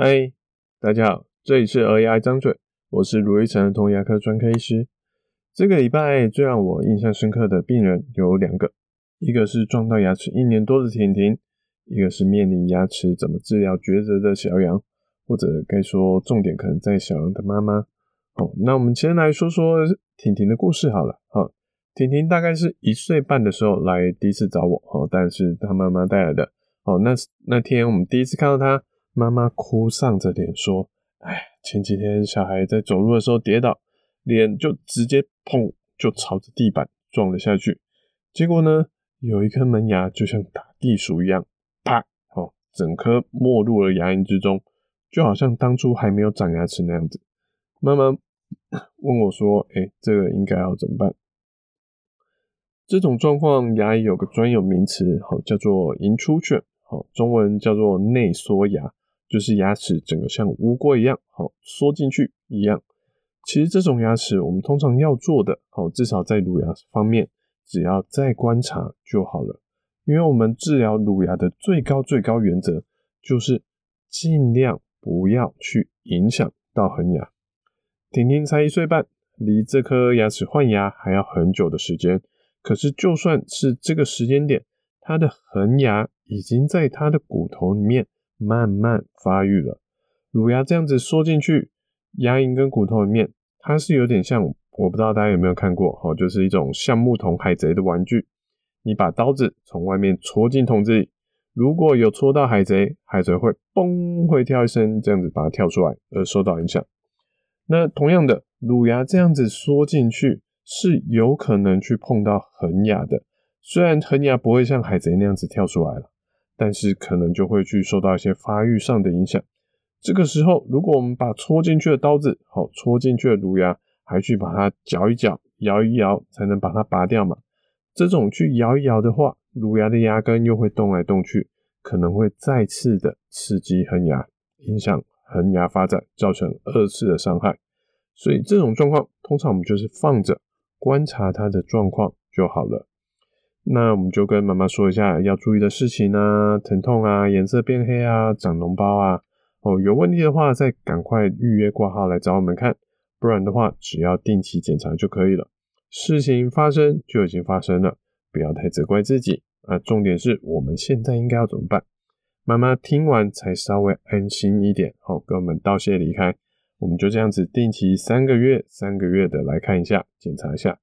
嗨，大家好，这里是儿牙张嘴，我是卢一成童牙科专科医师。这个礼拜最让我印象深刻的病人有两个，一个是撞到牙齿一年多的婷婷，一个是面临牙齿怎么治疗抉择的小杨，或者该说重点可能在小杨的妈妈。好，那我们先来说说婷婷的故事好了。好，婷婷大概是一岁半的时候来第一次找我，哦，但是她妈妈带来的。好，那那天我们第一次看到她。妈妈哭丧着脸说：“哎，前几天小孩在走路的时候跌倒，脸就直接砰就朝着地板撞了下去。结果呢，有一颗门牙就像打地鼠一样，啪，哦，整颗没入了牙龈之中，就好像当初还没有长牙齿那样子。”妈妈 问我说：“哎，这个应该要怎么办？”这种状况，牙医有个专有名词，好，叫做龈出犬，好，中文叫做内缩牙。就是牙齿整个像乌龟一样，好缩进去一样。其实这种牙齿，我们通常要做的，好至少在乳牙方面，只要再观察就好了。因为我们治疗乳牙的最高最高原则，就是尽量不要去影响到恒牙。婷婷才一岁半，离这颗牙齿换牙还要很久的时间。可是就算是这个时间点，她的恒牙已经在她的骨头里面。慢慢发育了，乳牙这样子缩进去，牙龈跟骨头里面，它是有点像，我不知道大家有没有看过，哦，就是一种橡木桶海贼的玩具。你把刀子从外面戳进桶子里，如果有戳到海贼，海贼会嘣会跳一声，这样子把它跳出来，而受到影响。那同样的，乳牙这样子缩进去，是有可能去碰到恒牙的，虽然恒牙不会像海贼那样子跳出来了。但是可能就会去受到一些发育上的影响。这个时候，如果我们把戳进去的刀子，好，戳进去的乳牙，还去把它搅一搅、摇一摇，才能把它拔掉嘛？这种去摇一摇的话，乳牙的牙根又会动来动去，可能会再次的刺激恒牙，影响恒牙发展，造成二次的伤害。所以这种状况，通常我们就是放着观察它的状况就好了。那我们就跟妈妈说一下要注意的事情啊，疼痛啊，颜色变黑啊，长脓包啊，哦，有问题的话再赶快预约挂号来找我们看，不然的话只要定期检查就可以了。事情发生就已经发生了，不要太责怪自己啊。重点是我们现在应该要怎么办？妈妈听完才稍微安心一点，好，跟我们道谢离开。我们就这样子定期三个月、三个月的来看一下，检查一下。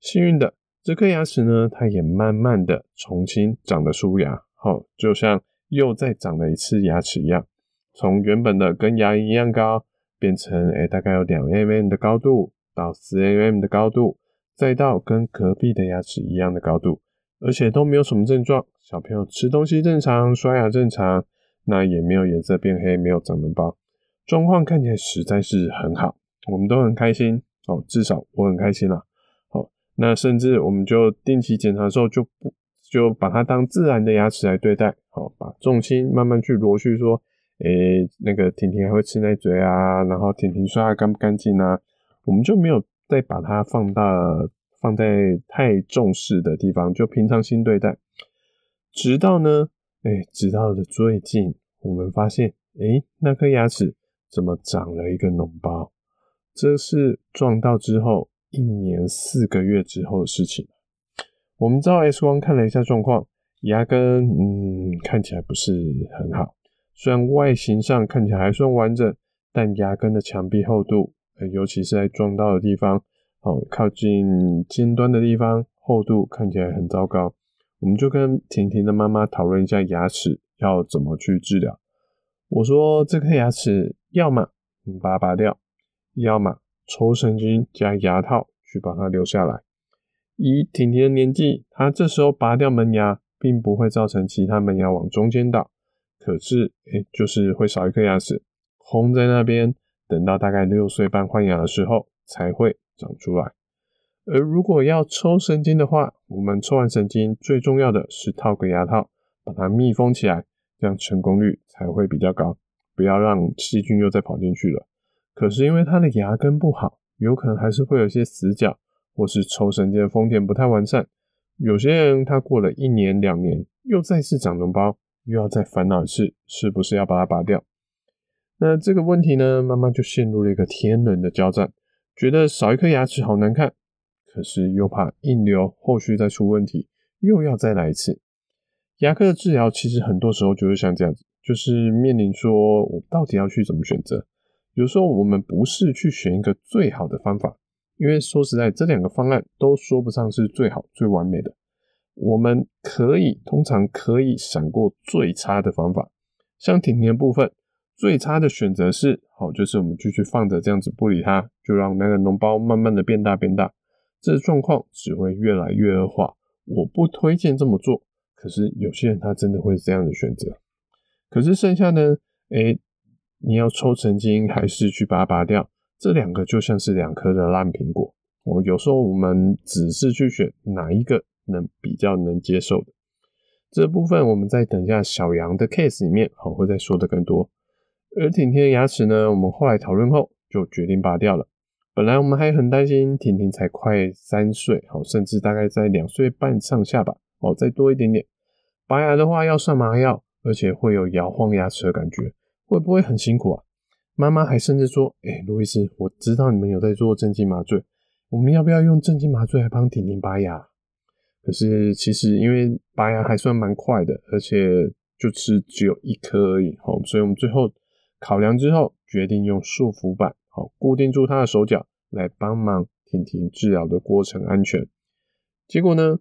幸运的。这颗牙齿呢，它也慢慢的重新长了出牙，好，就像又再长了一次牙齿一样，从原本的跟牙龈一样高，变成诶大概有两 mm 的高度到四 mm 的高度，再到跟隔壁的牙齿一样的高度，而且都没有什么症状，小朋友吃东西正常，刷牙正常，那也没有颜色变黑，没有长脓包，状况看起来实在是很好，我们都很开心哦，至少我很开心啦。那甚至我们就定期检查的时候，就不就把它当自然的牙齿来对待，好，把重心慢慢去挪去说，诶、那个婷婷还会吃奶嘴啊，然后婷婷刷牙干不干净啊，我们就没有再把它放大放在太重视的地方，就平常心对待。直到呢，诶、直到的最近，我们发现，诶、那颗牙齿怎么长了一个脓包？这是撞到之后。一年四个月之后的事情，我们照 X 光看了一下状况，牙根嗯看起来不是很好，虽然外形上看起来还算完整，但牙根的墙壁厚度，尤其是在撞到的地方，哦靠近尖端的地方，厚度看起来很糟糕。我们就跟婷婷的妈妈讨论一下牙齿要怎么去治疗。我说这颗牙齿要么你把它拔掉，要么。抽神经加牙套去把它留下来。以婷婷的年纪，她这时候拔掉门牙，并不会造成其他门牙往中间倒，可是，诶，就是会少一颗牙齿空在那边，等到大概六岁半换牙的时候才会长出来。而如果要抽神经的话，我们抽完神经最重要的是套个牙套，把它密封起来，这样成功率才会比较高，不要让细菌又再跑进去了。可是因为他的牙根不好，有可能还是会有些死角，或是抽神经的丰田不太完善。有些人他过了一年两年，又再次长脓包，又要再烦恼一次，是不是要把它拔掉？那这个问题呢，妈妈就陷入了一个天人的交战，觉得少一颗牙齿好难看，可是又怕硬留，后续再出问题，又要再来一次。牙科的治疗其实很多时候就是像这样子，就是面临说我到底要去怎么选择。有时候我们不是去选一个最好的方法，因为说实在，这两个方案都说不上是最好、最完美的。我们可以通常可以闪过最差的方法，像甜甜部分。最差的选择是，好，就是我们继续放着这样子不理它，就让那个脓包慢慢的变大变大，这状况只会越来越恶化。我不推荐这么做，可是有些人他真的会这样的选择。可是剩下呢，诶，你要抽神经还是去把它拔掉？这两个就像是两颗的烂苹果。我有时候我们只是去选哪一个能比较能接受的。这部分我们在等一下小杨的 case 里面，好，会再说的更多。而婷婷的牙齿呢，我们后来讨论后就决定拔掉了。本来我们还很担心婷婷才快三岁，好，甚至大概在两岁半上下吧，哦，再多一点点。拔牙的话要上麻药，而且会有摇晃牙齿的感觉，会不会很辛苦啊？妈妈还甚至说：“哎、欸，卢医师，我知道你们有在做镇静麻醉，我们要不要用镇静麻醉来帮婷婷拔牙？”可是其实因为拔牙还算蛮快的，而且就是只有一颗而已，好，所以我们最后。考量之后，决定用束缚板好固定住他的手脚，来帮忙婷婷治疗的过程安全。结果呢，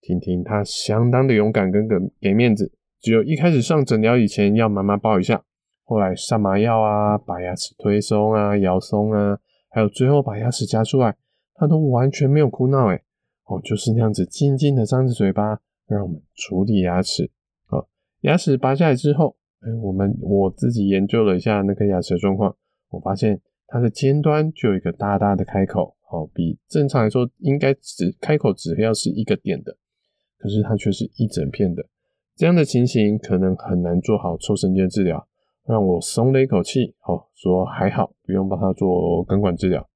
婷婷她相当的勇敢跟给给面子，只有一开始上诊疗以前要妈妈抱一下，后来上麻药啊，把牙齿推松啊、摇松啊，还有最后把牙齿夹出来，他都完全没有哭闹，诶哦，就是那样子静静的张着嘴巴，让我们处理牙齿。好，牙齿拔下来之后。哎，我们我自己研究了一下那颗牙齿的状况，我发现它的尖端就有一个大大的开口，好，比正常来说应该只开口只要是一个点的，可是它却是一整片的，这样的情形可能很难做好抽神经治疗，让我松了一口气，好，说还好不用帮他做根管治疗，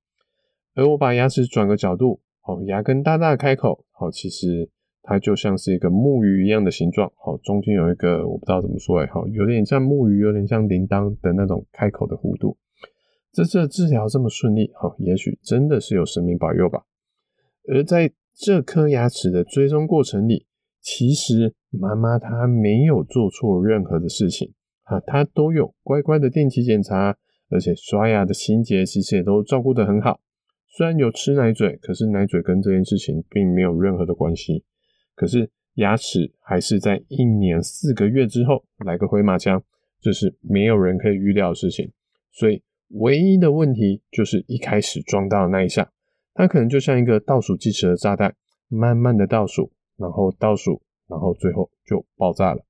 而我把牙齿转个角度，好，牙根大大的开口，好，其实。它就像是一个木鱼一样的形状，好，中间有一个我不知道怎么说哎，好，有点像木鱼，有点像铃铛的那种开口的弧度。这次治疗这么顺利，好，也许真的是有神明保佑吧。而在这颗牙齿的追踪过程里，其实妈妈她没有做错任何的事情啊，她都有乖乖的定期检查，而且刷牙的清洁其实也都照顾得很好。虽然有吃奶嘴，可是奶嘴跟这件事情并没有任何的关系。可是牙齿还是在一年四个月之后来个回马枪，这是没有人可以预料的事情。所以唯一的问题就是一开始撞到的那一下，它可能就像一个倒数计时的炸弹，慢慢的倒数，然后倒数，然后最后就爆炸了。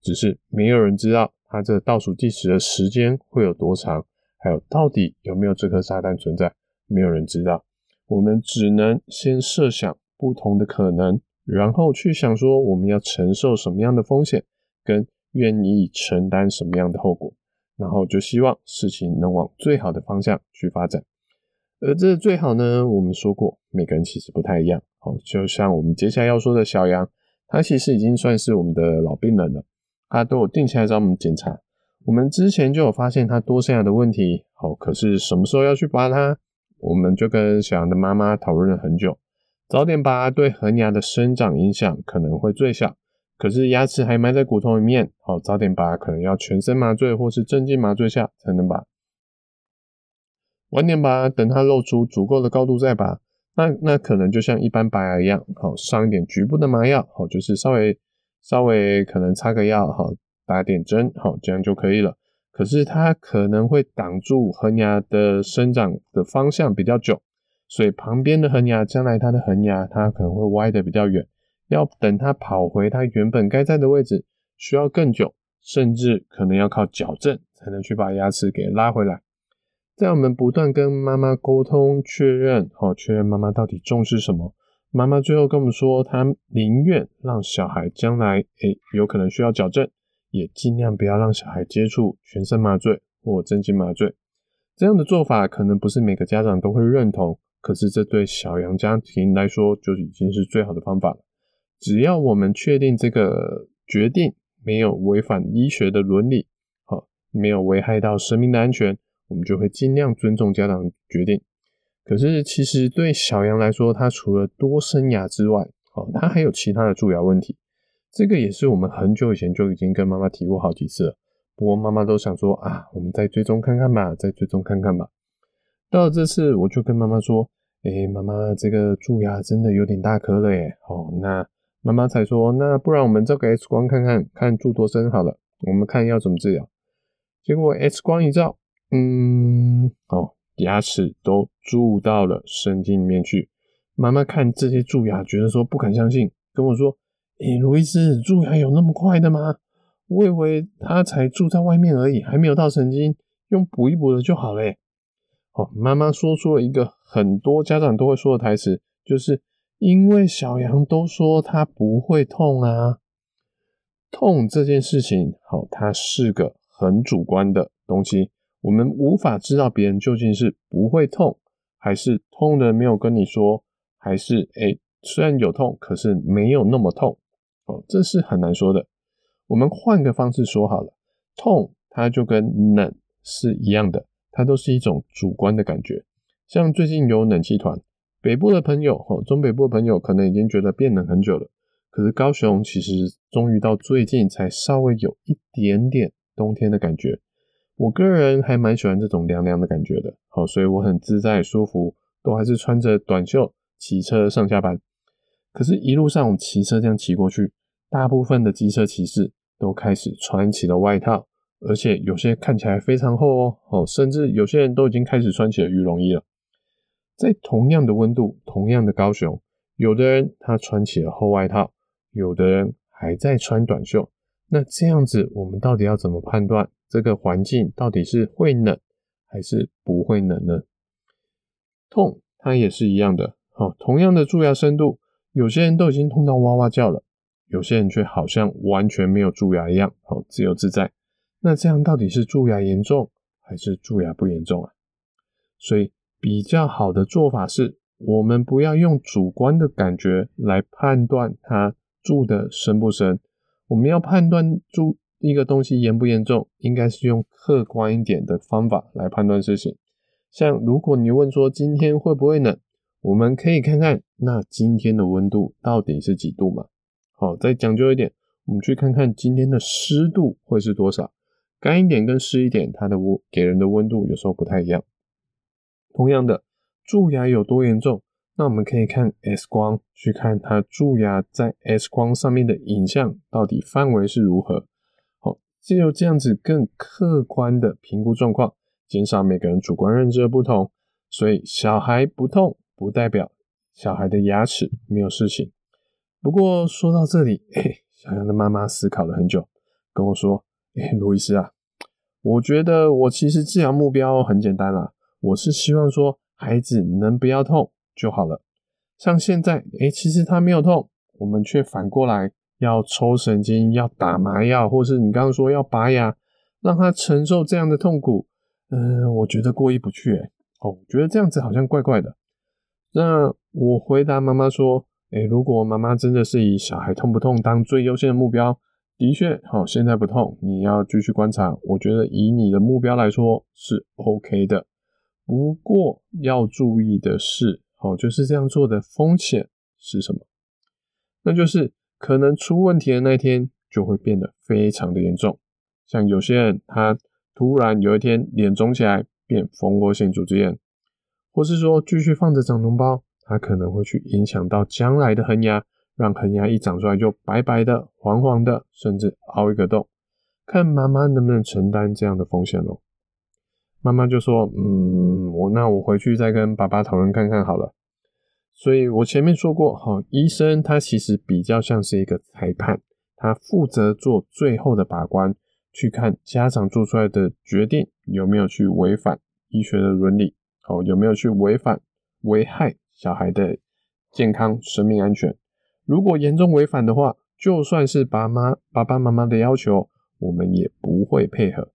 只是没有人知道它这倒数计时的时间会有多长，还有到底有没有这颗炸弹存在，没有人知道。我们只能先设想不同的可能。然后去想说我们要承受什么样的风险，跟愿意承担什么样的后果，然后就希望事情能往最好的方向去发展。而这最好呢，我们说过，每个人其实不太一样。好，就像我们接下来要说的小杨，他其实已经算是我们的老病人了，他都有定期来找我们检查。我们之前就有发现他多生牙的问题，好，可是什么时候要去拔它，我们就跟小杨的妈妈讨论了很久。早点拔对恒牙的生长影响可能会最小，可是牙齿还埋在骨头里面，好，早点拔可能要全身麻醉或是镇静麻醉下才能拔。晚点拔，等它露出足够的高度再拔，那那可能就像一般拔牙一样，好，上一点局部的麻药，好，就是稍微稍微可能擦个药，好，打点针，好，这样就可以了。可是它可能会挡住恒牙的生长的方向比较久。所以旁边的恒牙，将来它的恒牙，它可能会歪得比较远，要等它跑回它原本该在的位置，需要更久，甚至可能要靠矫正才能去把牙齿给拉回来。在我们不断跟妈妈沟通确认，好，确认妈妈到底重视什么，妈妈最后跟我们说，她宁愿让小孩将来，诶，有可能需要矫正，也尽量不要让小孩接触全身麻醉或镇静麻醉。这样的做法可能不是每个家长都会认同。可是这对小杨家庭来说就已经是最好的方法了。只要我们确定这个决定没有违反医学的伦理，好，没有危害到生命的安全，我们就会尽量尊重家长决定。可是，其实对小杨来说，他除了多生牙之外，哦，他还有其他的蛀牙问题。这个也是我们很久以前就已经跟妈妈提过好几次了。不过妈妈都想说啊，我们再追踪看看吧，再追踪看看吧。到了这次，我就跟妈妈说：“哎，妈妈，这个蛀牙真的有点大颗了耶。”哦，那妈妈才说：“那不然我们照个 X 光看看，看蛀多深好了。我们看要怎么治疗。”结果 X 光一照，嗯，哦。牙齿都蛀到了神经里面去。妈妈看这些蛀牙，觉得说不敢相信，跟我说：“诶，卢医师，蛀牙有那么快的吗？我以为它才蛀在外面而已，还没有到神经，用补一补的就好了。”哦，妈妈说出了一个很多家长都会说的台词，就是因为小杨都说他不会痛啊。痛这件事情，好，它是个很主观的东西。我们无法知道别人究竟是不会痛，还是痛的没有跟你说，还是诶，虽然有痛，可是没有那么痛，哦，这是很难说的。我们换个方式说好了，痛它就跟冷是一样的，它都是一种主观的感觉。像最近有冷气团，北部的朋友，哦，中北部的朋友可能已经觉得变冷很久了，可是高雄其实终于到最近才稍微有一点点冬天的感觉。我个人还蛮喜欢这种凉凉的感觉的，好，所以我很自在舒服，都还是穿着短袖骑车上下班。可是，一路上我们骑车这样骑过去，大部分的机车骑士都开始穿起了外套，而且有些看起来非常厚哦，哦，甚至有些人都已经开始穿起了羽绒衣了。在同样的温度、同样的高雄，有的人他穿起了厚外套，有的人还在穿短袖。那这样子，我们到底要怎么判断？这个环境到底是会冷还是不会冷呢？痛，它也是一样的。好，同样的蛀牙深度，有些人都已经痛到哇哇叫了，有些人却好像完全没有蛀牙一样，好自由自在。那这样到底是蛀牙严重还是蛀牙不严重啊？所以比较好的做法是，我们不要用主观的感觉来判断它蛀的深不深，我们要判断出。一个东西严不严重，应该是用客观一点的方法来判断事情。像如果你问说今天会不会冷，我们可以看看那今天的温度到底是几度嘛？好，再讲究一点，我们去看看今天的湿度会是多少。干一点跟湿一点，它的温给人的温度有时候不太一样。同样的，蛀牙有多严重？那我们可以看 X 光，去看它蛀牙在 X 光上面的影像到底范围是如何。只有这样子更客观的评估状况，减少每个人主观认知的不同。所以小孩不痛，不代表小孩的牙齿没有事情。不过说到这里，欸、小杨的妈妈思考了很久，跟我说：“哎、欸，卢医师啊，我觉得我其实治疗目标很简单啦，我是希望说孩子能不要痛就好了。像现在，哎、欸，其实他没有痛，我们却反过来。”要抽神经，要打麻药，或是你刚刚说要拔牙，让他承受这样的痛苦，嗯、我觉得过意不去，诶哦，我觉得这样子好像怪怪的。那我回答妈妈说，诶如果妈妈真的是以小孩痛不痛当最优先的目标，的确，好，现在不痛，你要继续观察。我觉得以你的目标来说是 OK 的，不过要注意的是，好，就是这样做的风险是什么？那就是。可能出问题的那天就会变得非常的严重，像有些人他突然有一天脸肿起来变蜂窝性组织炎，或是说继续放着长脓包，它可能会去影响到将来的恒牙，让恒牙一长出来就白白的、黄黄的，甚至凹一个洞。看妈妈能不能承担这样的风险咯。妈妈就说：“嗯，我那我回去再跟爸爸讨论看看好了。”所以我前面说过，哈，医生他其实比较像是一个裁判，他负责做最后的把关，去看家长做出来的决定有没有去违反医学的伦理，哦，有没有去违反危害小孩的健康生命安全。如果严重违反的话，就算是爸妈爸爸妈妈的要求，我们也不会配合。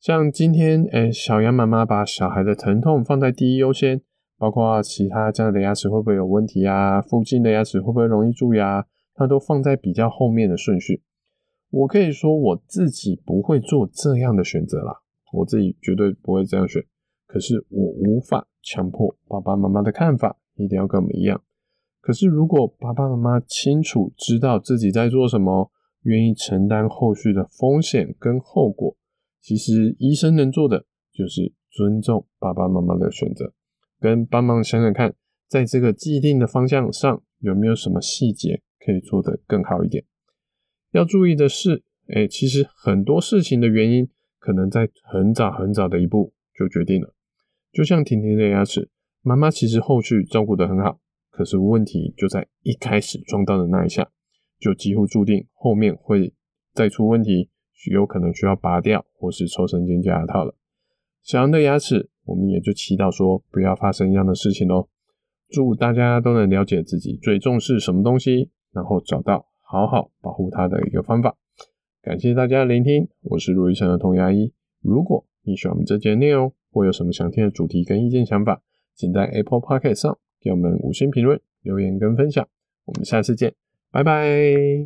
像今天，诶，小杨妈妈把小孩的疼痛放在第一优先。包括其他家的牙齿会不会有问题啊？附近的牙齿会不会容易蛀牙？它都放在比较后面的顺序。我可以说我自己不会做这样的选择啦，我自己绝对不会这样选。可是我无法强迫爸爸妈妈的看法一定要跟我们一样。可是如果爸爸妈妈清楚知道自己在做什么，愿意承担后续的风险跟后果，其实医生能做的就是尊重爸爸妈妈的选择，跟帮忙想想看，在这个既定的方向上有没有什么细节可以做得更好一点。要注意的是，哎，其实很多事情的原因可能在很早很早的一步就决定了。就像婷婷的牙齿，妈妈其实后续照顾得很好，可是问题就在一开始撞到的那一下，就几乎注定后面会再出问题，有可能需要拔掉或是抽神经加牙套了。小杨的牙齿，我们也就祈祷说不要发生一样的事情喽。祝大家都能了解自己最重视什么东西，然后找到好好保护它的一个方法。感谢大家的聆听，我是卢医生的童牙医。如果你喜欢我们这节内容，或有什么想听的主题跟意见想法，请在 Apple Podcast 上给我们五星评论、留言跟分享。我们下次见，拜拜。